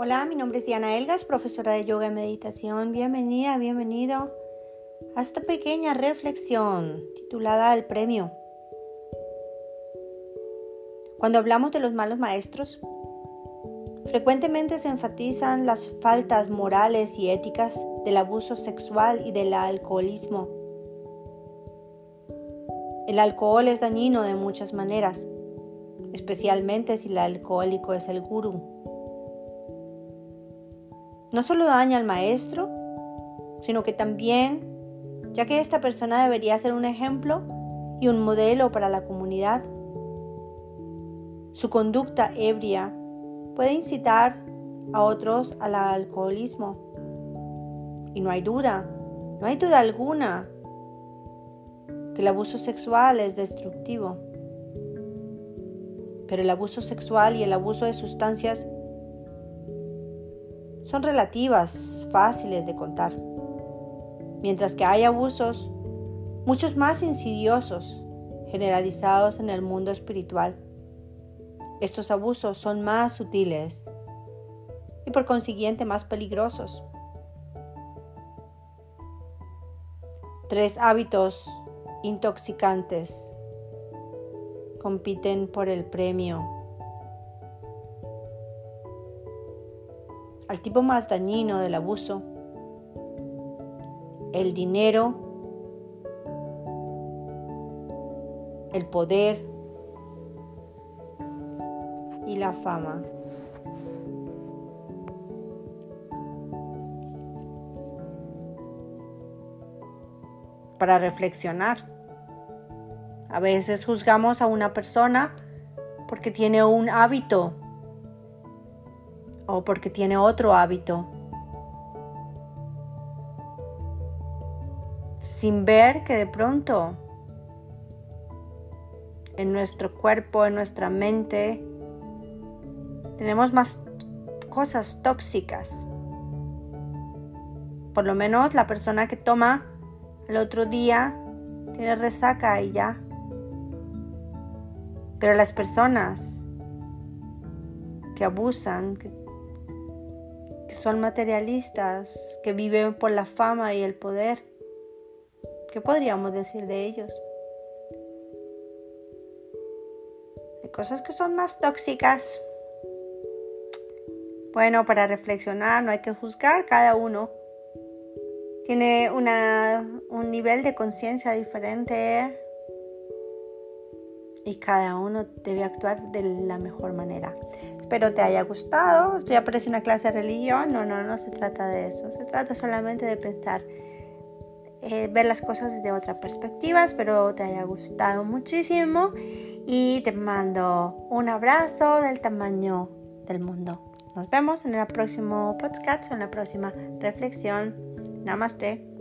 Hola, mi nombre es Diana Elgas, profesora de yoga y meditación. Bienvenida, bienvenido a esta pequeña reflexión titulada El premio. Cuando hablamos de los malos maestros, frecuentemente se enfatizan las faltas morales y éticas del abuso sexual y del alcoholismo. El alcohol es dañino de muchas maneras, especialmente si el alcohólico es el gurú no solo daña al maestro, sino que también, ya que esta persona debería ser un ejemplo y un modelo para la comunidad, su conducta ebria puede incitar a otros al alcoholismo. Y no hay duda, no hay duda alguna que el abuso sexual es destructivo. Pero el abuso sexual y el abuso de sustancias son relativas, fáciles de contar, mientras que hay abusos, muchos más insidiosos, generalizados en el mundo espiritual. Estos abusos son más sutiles y por consiguiente más peligrosos. Tres hábitos intoxicantes compiten por el premio al tipo más dañino del abuso, el dinero, el poder y la fama. Para reflexionar. A veces juzgamos a una persona porque tiene un hábito o porque tiene otro hábito. Sin ver que de pronto en nuestro cuerpo, en nuestra mente, tenemos más cosas tóxicas. Por lo menos la persona que toma el otro día tiene resaca y ya. Pero las personas que abusan, que son materialistas, que viven por la fama y el poder. ¿Qué podríamos decir de ellos? Hay cosas que son más tóxicas. Bueno, para reflexionar no hay que juzgar, cada uno tiene un nivel de conciencia diferente y cada uno debe actuar de la mejor manera. Espero te haya gustado. Esto ya parece una clase de religión. No, no, no se trata de eso. Se trata solamente de pensar, eh, ver las cosas desde otra perspectiva. Espero te haya gustado muchísimo y te mando un abrazo del tamaño del mundo. Nos vemos en el próximo podcast, en la próxima reflexión. Namaste.